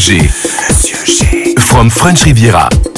G. Monsieur G. From French Riviera.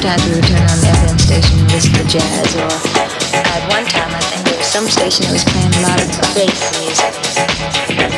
Sometimes we would turn on the FM station and listen to jazz, or at one time I think there was some station that was playing a lot of bass music.